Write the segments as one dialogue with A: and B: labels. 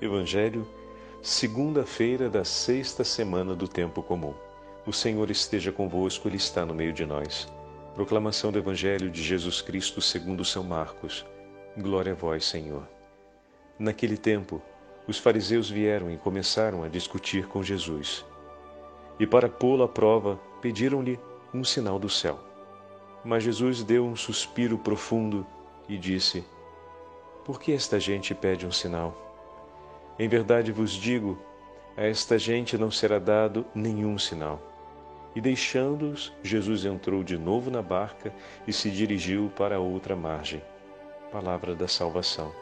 A: Evangelho, segunda-feira da sexta semana do tempo comum. O Senhor esteja convosco, Ele está no meio de nós. Proclamação do Evangelho de Jesus Cristo segundo São Marcos. Glória a vós, Senhor. Naquele tempo, os fariseus vieram e começaram a discutir com Jesus. E para pô-lo à prova, pediram-lhe um sinal do céu. Mas Jesus deu um suspiro profundo e disse: Por que esta gente pede um sinal? Em verdade vos digo, a esta gente não será dado nenhum sinal. E deixando-os, Jesus entrou de novo na barca e se dirigiu para outra margem. Palavra da salvação.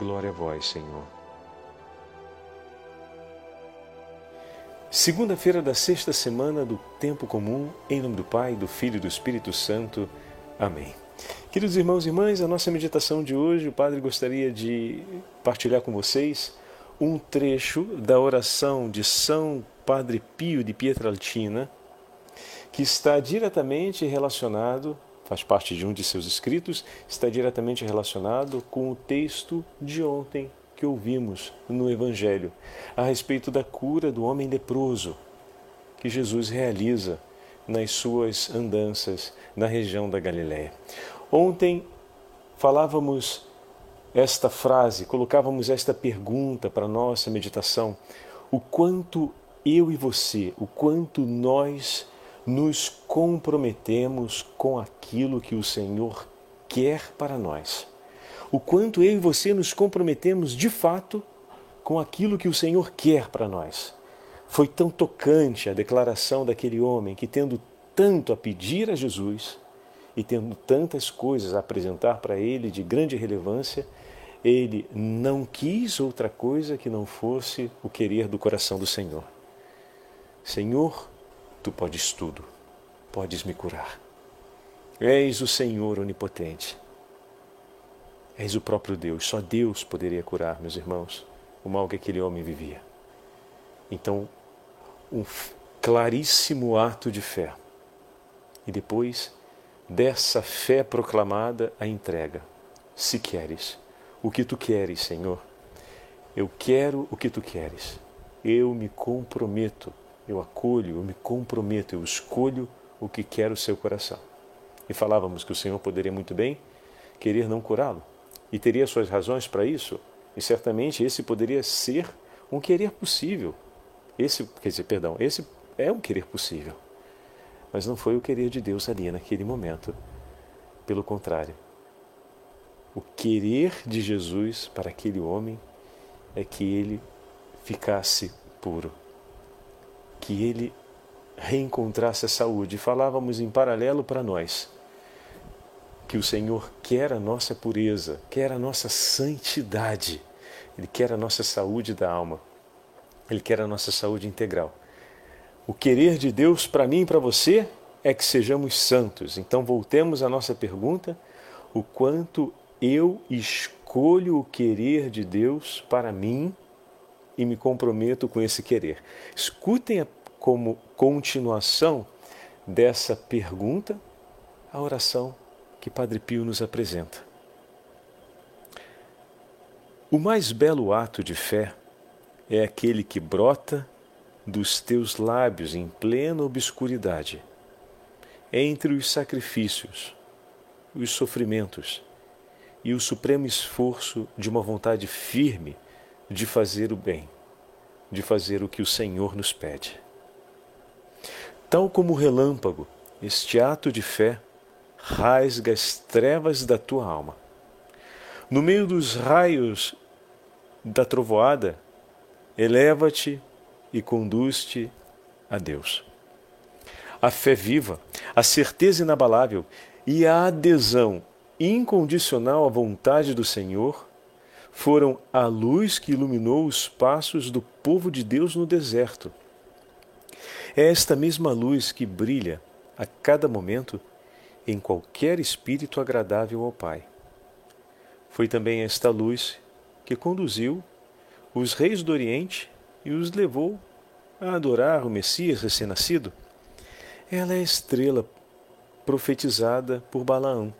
A: Glória a vós, Senhor. Segunda-feira da sexta semana do tempo comum, em nome do Pai, do Filho e do Espírito Santo. Amém. Queridos irmãos e irmãs, a nossa meditação de hoje, o Padre gostaria de partilhar com vocês um trecho da oração de São Padre Pio de Pietralcina, que está diretamente relacionado, faz parte de um de seus escritos, está diretamente relacionado com o texto de ontem que ouvimos no Evangelho, a respeito da cura do homem leproso, que Jesus realiza nas suas andanças na região da Galiléia. Ontem falávamos esta frase, colocávamos esta pergunta para a nossa meditação: o quanto eu e você, o quanto nós nos comprometemos com aquilo que o Senhor quer para nós. O quanto eu e você nos comprometemos de fato com aquilo que o Senhor quer para nós. Foi tão tocante a declaração daquele homem que, tendo tanto a pedir a Jesus e tendo tantas coisas a apresentar para ele de grande relevância, ele não quis outra coisa que não fosse o querer do coração do Senhor. Senhor, tu podes tudo, podes me curar. És o Senhor onipotente. És o próprio Deus, só Deus poderia curar, meus irmãos, o mal que aquele homem vivia. Então, um claríssimo ato de fé. E depois dessa fé proclamada, a entrega. Se queres, o que tu queres, Senhor. Eu quero o que tu queres. Eu me comprometo, eu acolho, eu me comprometo, eu escolho o que quer o seu coração. E falávamos que o Senhor poderia muito bem querer não curá-lo e teria suas razões para isso, e certamente esse poderia ser um querer possível. Esse, quer dizer, perdão, esse é um querer possível. Mas não foi o querer de Deus ali naquele momento. Pelo contrário, o querer de Jesus para aquele homem é que ele ficasse puro, que ele reencontrasse a saúde. Falávamos em paralelo para nós que o Senhor quer a nossa pureza, quer a nossa santidade, Ele quer a nossa saúde da alma, Ele quer a nossa saúde integral. O querer de Deus para mim e para você é que sejamos santos. Então voltemos à nossa pergunta: o quanto eu escolho o querer de Deus para mim e me comprometo com esse querer. Escutem como continuação dessa pergunta a oração que Padre Pio nos apresenta. O mais belo ato de fé é aquele que brota dos teus lábios em plena obscuridade, entre os sacrifícios, os sofrimentos e o supremo esforço de uma vontade firme de fazer o bem, de fazer o que o Senhor nos pede. Tal como o relâmpago, este ato de fé rasga as trevas da tua alma. No meio dos raios da trovoada, eleva-te e conduz-te a Deus. A fé viva, a certeza inabalável e a adesão incondicional à vontade do Senhor foram a luz que iluminou os passos do povo de Deus no deserto. É esta mesma luz que brilha a cada momento em qualquer espírito agradável ao Pai. Foi também esta luz que conduziu os reis do Oriente e os levou a adorar o Messias recém-nascido. Ela é a estrela profetizada por Balaão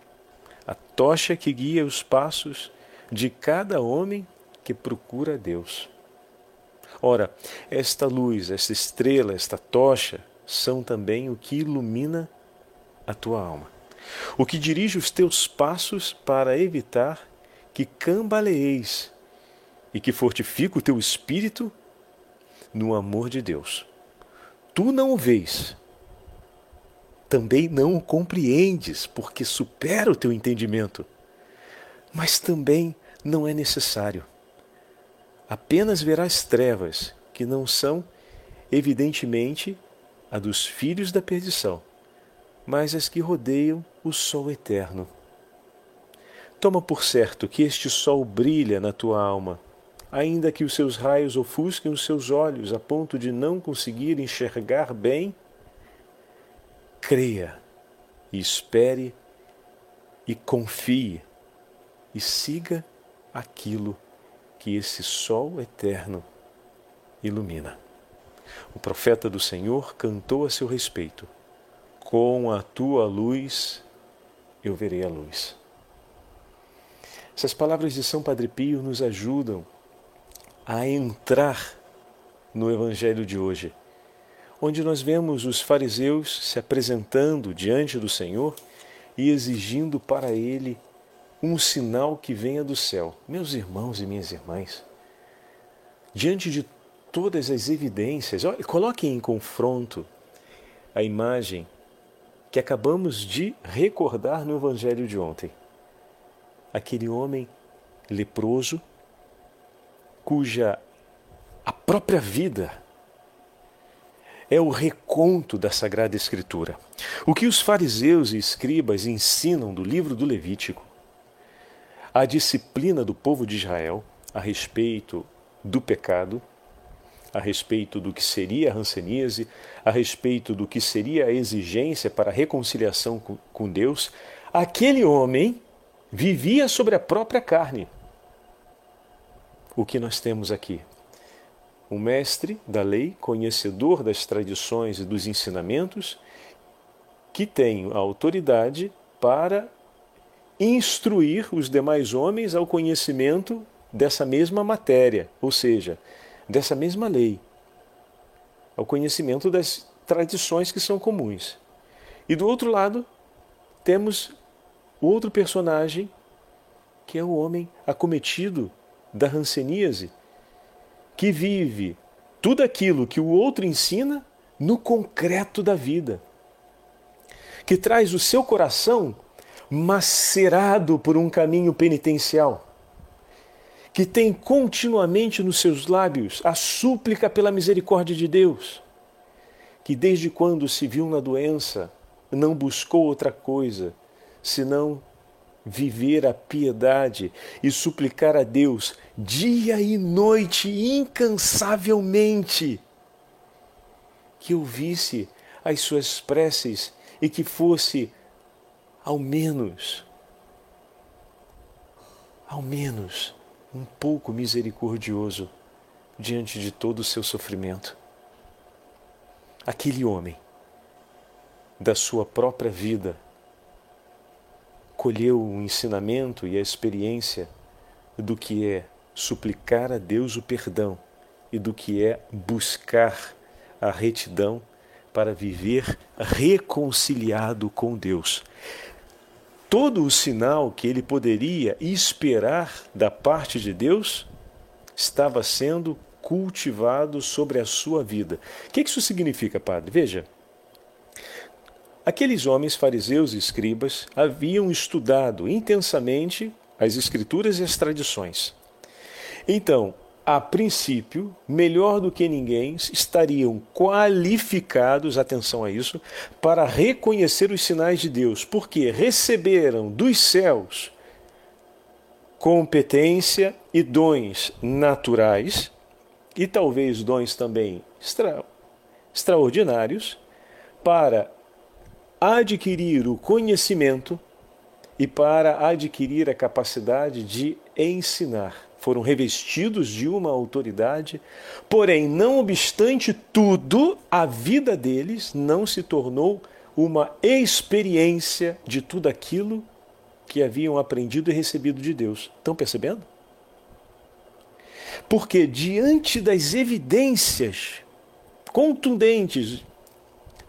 A: a tocha que guia os passos de cada homem que procura Deus. Ora, esta luz, esta estrela, esta tocha são também o que ilumina a tua alma, o que dirige os teus passos para evitar que cambaleeis e que fortifica o teu espírito no amor de Deus. Tu não o vês, também não o compreendes, porque supera o teu entendimento, mas também não é necessário apenas verás trevas que não são, evidentemente, a dos filhos da perdição, mas as que rodeiam o sol eterno. Toma por certo que este sol brilha na tua alma, ainda que os seus raios ofusquem os seus olhos a ponto de não conseguir enxergar bem. Creia e espere e confie e siga aquilo que esse sol eterno ilumina. O profeta do Senhor cantou a seu respeito: Com a tua luz eu verei a luz. Essas palavras de São Padre Pio nos ajudam a entrar no Evangelho de hoje, onde nós vemos os fariseus se apresentando diante do Senhor e exigindo para ele um sinal que venha do céu. Meus irmãos e minhas irmãs, diante de todas as evidências, olha, coloquem em confronto a imagem que acabamos de recordar no Evangelho de ontem. Aquele homem leproso, cuja a própria vida é o reconto da Sagrada Escritura. O que os fariseus e escribas ensinam do livro do Levítico a disciplina do povo de Israel a respeito do pecado, a respeito do que seria a ranceníase, a respeito do que seria a exigência para a reconciliação com Deus, aquele homem vivia sobre a própria carne. O que nós temos aqui? Um mestre da lei, conhecedor das tradições e dos ensinamentos, que tem a autoridade para instruir os demais homens ao conhecimento dessa mesma matéria, ou seja, dessa mesma lei, ao conhecimento das tradições que são comuns. E do outro lado, temos o outro personagem, que é o homem acometido da ranceníase, que vive tudo aquilo que o outro ensina no concreto da vida, que traz o seu coração macerado por um caminho penitencial, que tem continuamente nos seus lábios a súplica pela misericórdia de Deus, que desde quando se viu na doença não buscou outra coisa senão viver a piedade e suplicar a Deus dia e noite incansavelmente que ouvisse as suas preces e que fosse ao menos, ao menos um pouco misericordioso diante de todo o seu sofrimento. Aquele homem, da sua própria vida, colheu o ensinamento e a experiência do que é suplicar a Deus o perdão e do que é buscar a retidão para viver reconciliado com Deus todo o sinal que ele poderia esperar da parte de Deus estava sendo cultivado sobre a sua vida. O que isso significa, padre? Veja, aqueles homens fariseus e escribas haviam estudado intensamente as escrituras e as tradições. Então, a princípio, melhor do que ninguém, estariam qualificados, atenção a isso, para reconhecer os sinais de Deus, porque receberam dos céus competência e dons naturais, e talvez dons também extra, extraordinários, para adquirir o conhecimento e para adquirir a capacidade de ensinar foram revestidos de uma autoridade, porém, não obstante tudo, a vida deles não se tornou uma experiência de tudo aquilo que haviam aprendido e recebido de Deus. Estão percebendo? Porque diante das evidências contundentes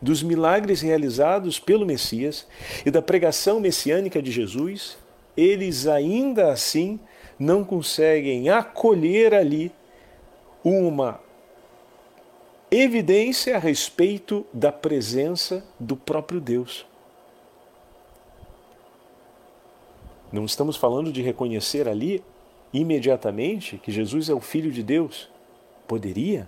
A: dos milagres realizados pelo Messias e da pregação messiânica de Jesus, eles ainda assim não conseguem acolher ali uma evidência a respeito da presença do próprio Deus. Não estamos falando de reconhecer ali imediatamente que Jesus é o Filho de Deus. Poderia?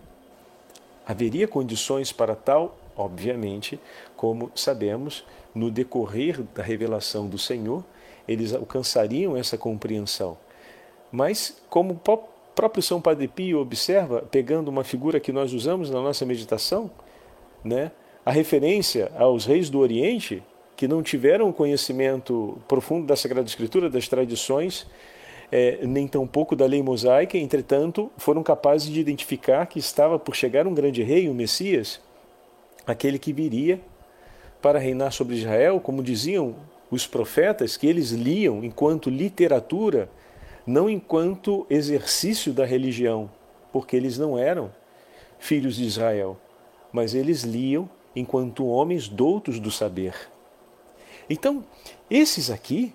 A: Haveria condições para tal? Obviamente, como sabemos, no decorrer da revelação do Senhor, eles alcançariam essa compreensão. Mas, como o próprio São Padre Pio observa, pegando uma figura que nós usamos na nossa meditação, né, a referência aos reis do Oriente, que não tiveram conhecimento profundo da Sagrada Escritura, das tradições, é, nem tampouco da lei mosaica, entretanto, foram capazes de identificar que estava por chegar um grande rei, o Messias, aquele que viria para reinar sobre Israel, como diziam os profetas, que eles liam enquanto literatura, não enquanto exercício da religião, porque eles não eram filhos de Israel, mas eles liam enquanto homens doutos do saber. Então, esses aqui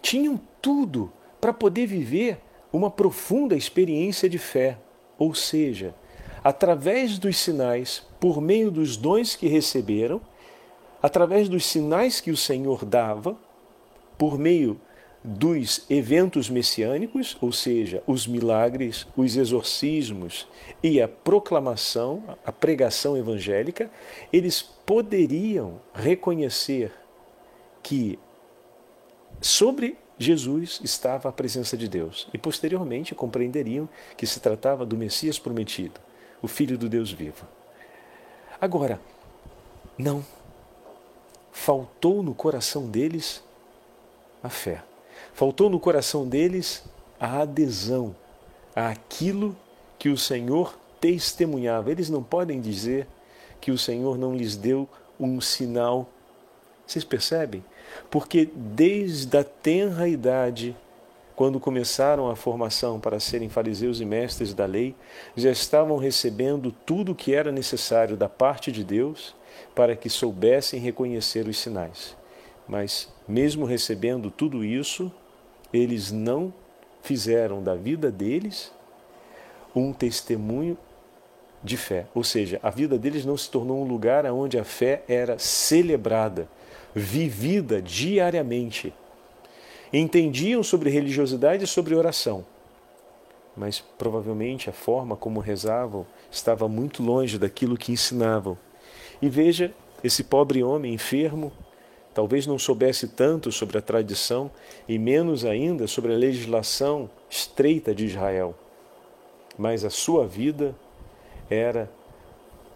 A: tinham tudo para poder viver uma profunda experiência de fé, ou seja, através dos sinais, por meio dos dons que receberam, através dos sinais que o Senhor dava, por meio dos eventos messiânicos, ou seja, os milagres, os exorcismos e a proclamação, a pregação evangélica, eles poderiam reconhecer que sobre Jesus estava a presença de Deus e posteriormente compreenderiam que se tratava do Messias prometido, o Filho do Deus vivo. Agora, não. Faltou no coração deles a fé. Faltou no coração deles a adesão àquilo que o Senhor testemunhava. Eles não podem dizer que o Senhor não lhes deu um sinal. Vocês percebem? Porque desde a tenra idade, quando começaram a formação para serem fariseus e mestres da lei, já estavam recebendo tudo o que era necessário da parte de Deus para que soubessem reconhecer os sinais. Mas, mesmo recebendo tudo isso, eles não fizeram da vida deles um testemunho de fé. Ou seja, a vida deles não se tornou um lugar onde a fé era celebrada, vivida diariamente. Entendiam sobre religiosidade e sobre oração, mas provavelmente a forma como rezavam estava muito longe daquilo que ensinavam. E veja esse pobre homem enfermo, talvez não soubesse tanto sobre a tradição e menos ainda sobre a legislação estreita de Israel, mas a sua vida era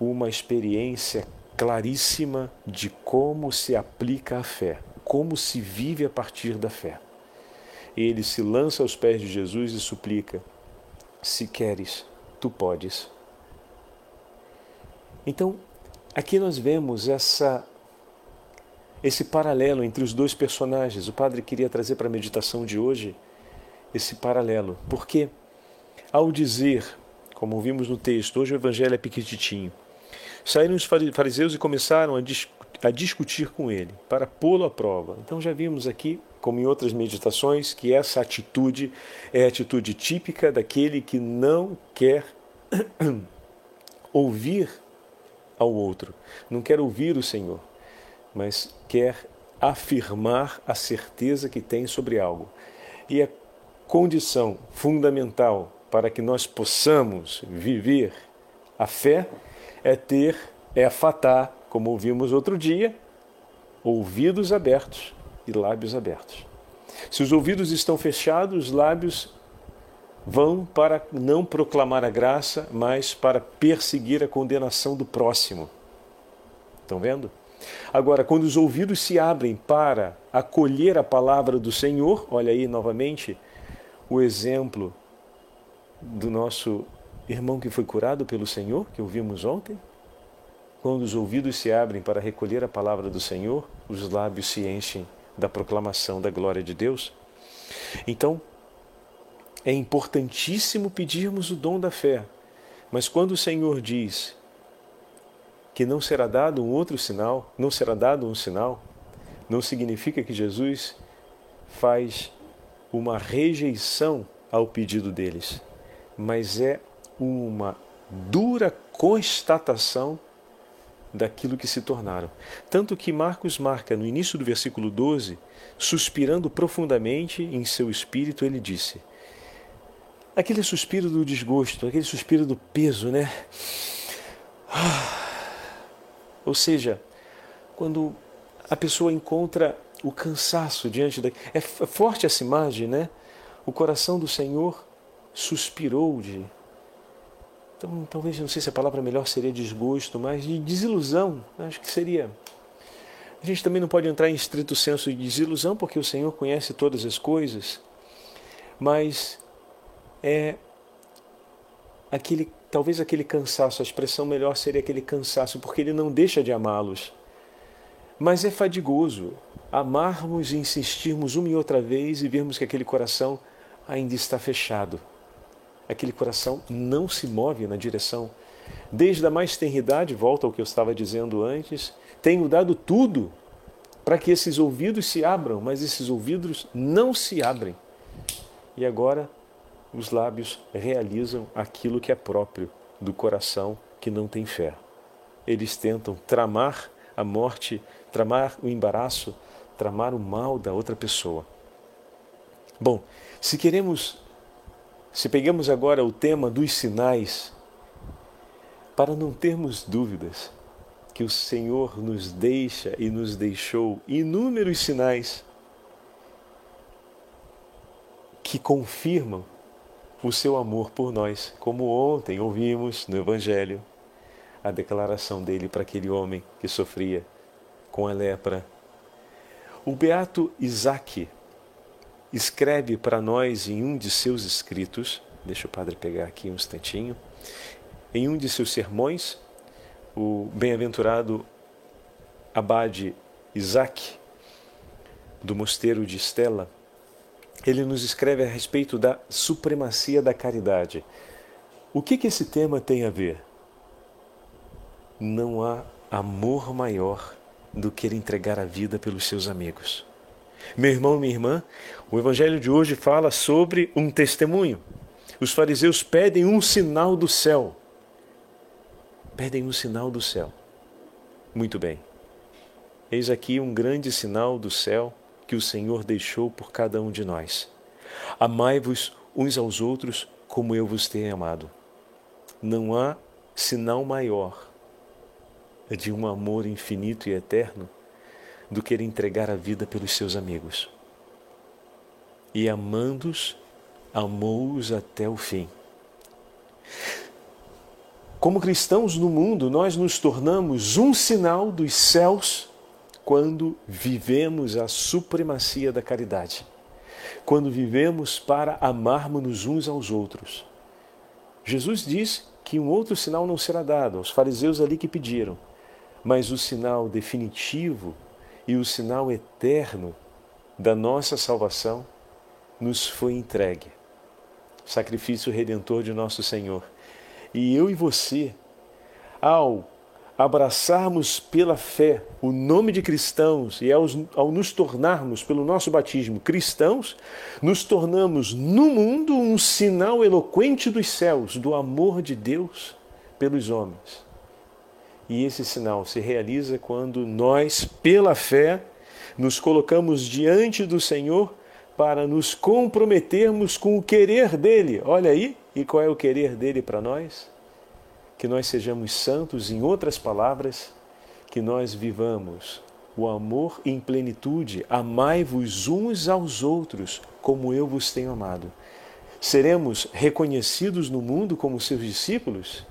A: uma experiência claríssima de como se aplica a fé, como se vive a partir da fé. Ele se lança aos pés de Jesus e suplica: Se queres, tu podes. Então, aqui nós vemos essa esse paralelo entre os dois personagens. O padre queria trazer para a meditação de hoje esse paralelo, porque ao dizer, como vimos no texto, hoje o evangelho é pequititinho, Saíram os fariseus e começaram a, a discutir com ele, para pô-lo à prova. Então já vimos aqui, como em outras meditações, que essa atitude é a atitude típica daquele que não quer ouvir ao outro, não quer ouvir o Senhor, mas quer afirmar a certeza que tem sobre algo. E a condição fundamental para que nós possamos viver a fé é ter, é afatar, como ouvimos outro dia, ouvidos abertos e lábios abertos. Se os ouvidos estão fechados, os lábios vão para não proclamar a graça, mas para perseguir a condenação do próximo. Estão vendo? Agora, quando os ouvidos se abrem para acolher a palavra do Senhor, olha aí novamente o exemplo do nosso irmão que foi curado pelo Senhor, que ouvimos ontem, quando os ouvidos se abrem para recolher a palavra do Senhor, os lábios se enchem da proclamação da glória de Deus. Então, é importantíssimo pedirmos o dom da fé, mas quando o Senhor diz que não será dado um outro sinal, não será dado um sinal, não significa que Jesus faz uma rejeição ao pedido deles, mas é uma dura constatação daquilo que se tornaram. Tanto que Marcos marca no início do versículo 12, suspirando profundamente em seu espírito, ele disse: aquele suspiro do desgosto, aquele suspiro do peso, né? Ou seja, quando a pessoa encontra o cansaço diante da. É forte essa imagem, né? O coração do Senhor suspirou de. Então, talvez, não sei se a palavra melhor seria desgosto, mas de desilusão. Acho que seria. A gente também não pode entrar em estrito senso de desilusão, porque o Senhor conhece todas as coisas. Mas é aquele, talvez aquele cansaço, a expressão melhor seria aquele cansaço, porque ele não deixa de amá-los. Mas é fadigoso amarmos e insistirmos uma e outra vez e vermos que aquele coração ainda está fechado. Aquele coração não se move na direção. Desde a mais tenridade, volta ao que eu estava dizendo antes, tenho dado tudo para que esses ouvidos se abram, mas esses ouvidos não se abrem. E agora os lábios realizam aquilo que é próprio do coração que não tem fé. Eles tentam tramar a morte, tramar o embaraço, tramar o mal da outra pessoa. Bom, se queremos, se pegamos agora o tema dos sinais, para não termos dúvidas que o Senhor nos deixa e nos deixou inúmeros sinais que confirmam o seu amor por nós, como ontem ouvimos no Evangelho a declaração dele para aquele homem que sofria com a lepra. O beato Isaac escreve para nós em um de seus escritos, deixa o padre pegar aqui um instantinho, em um de seus sermões, o bem-aventurado abade Isaac, do mosteiro de Estela, ele nos escreve a respeito da supremacia da caridade. O que, que esse tema tem a ver? Não há amor maior do que ele entregar a vida pelos seus amigos. Meu irmão, minha irmã, o evangelho de hoje fala sobre um testemunho. Os fariseus pedem um sinal do céu. Pedem um sinal do céu. Muito bem. Eis aqui um grande sinal do céu que o Senhor deixou por cada um de nós. Amai-vos uns aos outros como eu vos tenho amado. Não há sinal maior de um amor infinito e eterno do que entregar a vida pelos seus amigos. E amando-os, amou-os até o fim. Como cristãos no mundo, nós nos tornamos um sinal dos céus quando vivemos a supremacia da caridade, quando vivemos para amarmos uns aos outros. Jesus diz que um outro sinal não será dado aos fariseus ali que pediram, mas o sinal definitivo e o sinal eterno da nossa salvação nos foi entregue. Sacrifício redentor de nosso Senhor. E eu e você, ao abraçarmos pela fé o nome de cristãos e ao, ao, nos tornarmos, pelo nosso batismo, cristãos, nos tornamos no mundo um sinal eloquente dos céus do amor de Deus pelos homens. E esse sinal se realiza quando nós, pela fé, nos colocamos diante do Senhor para nos comprometermos com o querer dele. Olha aí, e qual é o querer dele para nós? que nós sejamos santos, em outras palavras, que nós vivamos o amor em plenitude, amai-vos uns aos outros, como eu vos tenho amado. Seremos reconhecidos no mundo como seus discípulos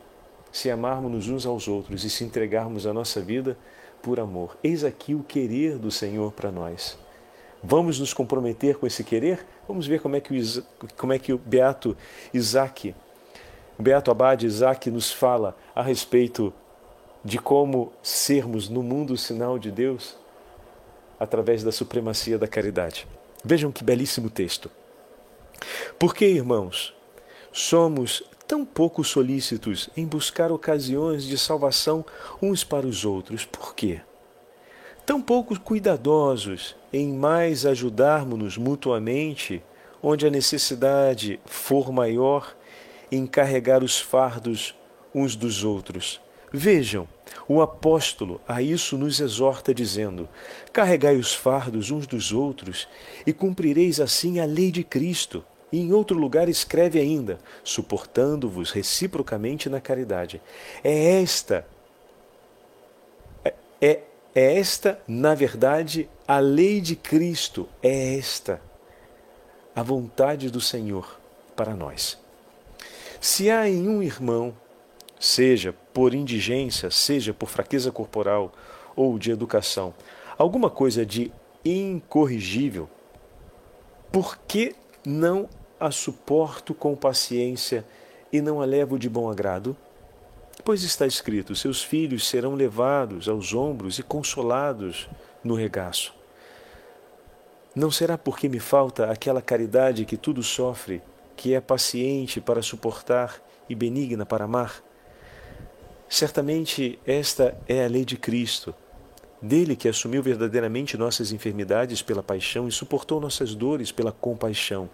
A: se amarmos uns aos outros e se entregarmos a nossa vida por amor. Eis aqui o querer do Senhor para nós. Vamos nos comprometer com esse querer? Vamos ver como é que o, como é que o beato Isaac Beato Abade Isaac nos fala a respeito de como sermos no mundo o sinal de Deus através da supremacia da caridade. Vejam que belíssimo texto. Porque, irmãos, somos tão pouco solícitos em buscar ocasiões de salvação uns para os outros. Por quê? Tão pouco cuidadosos em mais ajudarmos-nos mutuamente, onde a necessidade for maior, em carregar os fardos uns dos outros. Vejam, o apóstolo a isso nos exorta, dizendo: Carregai os fardos uns dos outros e cumprireis assim a lei de Cristo. E em outro lugar escreve ainda: suportando-vos reciprocamente na caridade. É esta, é, é, é esta, na verdade, a lei de Cristo, é esta a vontade do Senhor para nós. Se há em um irmão, seja por indigência, seja por fraqueza corporal ou de educação, alguma coisa de incorrigível, por que não a suporto com paciência e não a levo de bom agrado? Pois está escrito: seus filhos serão levados aos ombros e consolados no regaço. Não será porque me falta aquela caridade que tudo sofre, que é paciente para suportar e benigna para amar? Certamente esta é a lei de Cristo, dele que assumiu verdadeiramente nossas enfermidades pela paixão e suportou nossas dores pela compaixão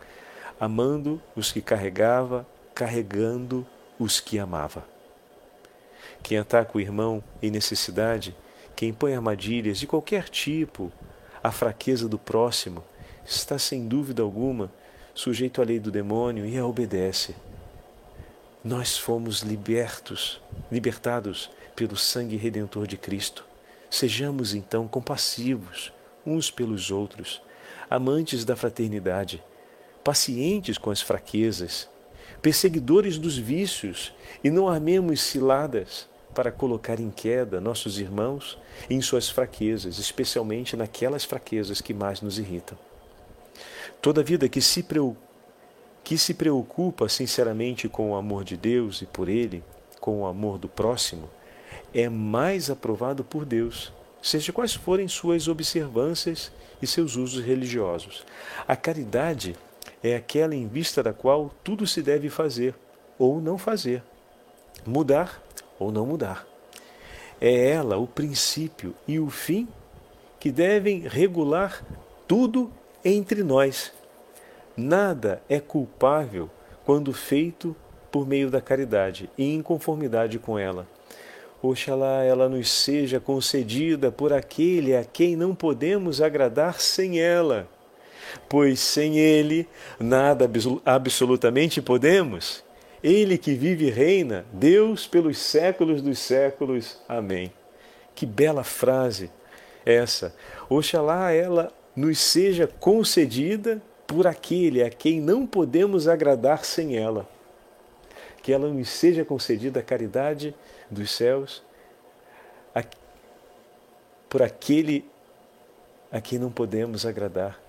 A: amando os que carregava, carregando os que amava. Quem ataca o irmão em necessidade, quem põe armadilhas de qualquer tipo à fraqueza do próximo, está sem dúvida alguma sujeito à lei do demônio e a obedece. Nós fomos libertos, libertados pelo sangue redentor de Cristo. Sejamos então compassivos uns pelos outros, amantes da fraternidade pacientes com as fraquezas, perseguidores dos vícios, e não armemos ciladas para colocar em queda nossos irmãos em suas fraquezas, especialmente naquelas fraquezas que mais nos irritam. Toda vida que se, que se preocupa sinceramente com o amor de Deus e por Ele, com o amor do próximo, é mais aprovado por Deus, seja quais forem suas observâncias e seus usos religiosos. A caridade é aquela em vista da qual tudo se deve fazer ou não fazer, mudar ou não mudar. É ela o princípio e o fim que devem regular tudo entre nós. Nada é culpável quando feito por meio da caridade e em conformidade com ela. Oxalá ela nos seja concedida por aquele a quem não podemos agradar sem ela pois sem Ele nada absolutamente podemos. Ele que vive e reina, Deus pelos séculos dos séculos. Amém. Que bela frase essa. Oxalá ela nos seja concedida por aquele a quem não podemos agradar sem ela. Que ela nos seja concedida a caridade dos céus por aquele a quem não podemos agradar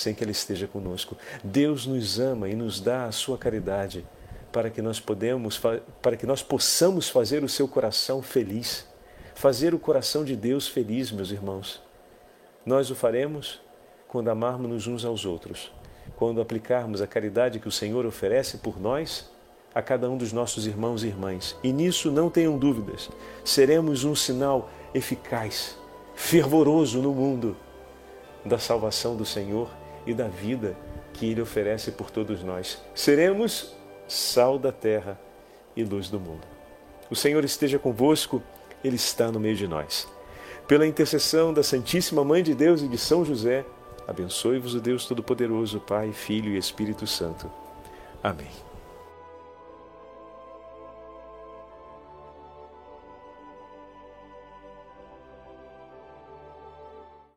A: sem que Ele esteja conosco. Deus nos ama e nos dá a sua caridade para que nós podemos, para que nós possamos fazer o seu coração feliz, fazer o coração de Deus feliz, meus irmãos. Nós o faremos quando amarmos uns aos outros, quando aplicarmos a caridade que o Senhor oferece por nós a cada um dos nossos irmãos e irmãs. E nisso não tenham dúvidas, seremos um sinal eficaz, fervoroso no mundo da salvação do Senhor e da vida que Ele oferece por todos nós. Seremos sal da terra e luz do mundo. O Senhor esteja convosco, Ele está no meio de nós. Pela intercessão da Santíssima Mãe de Deus e de São José, abençoe-vos o Deus Todo-Poderoso, Pai, Filho e Espírito Santo. Amém.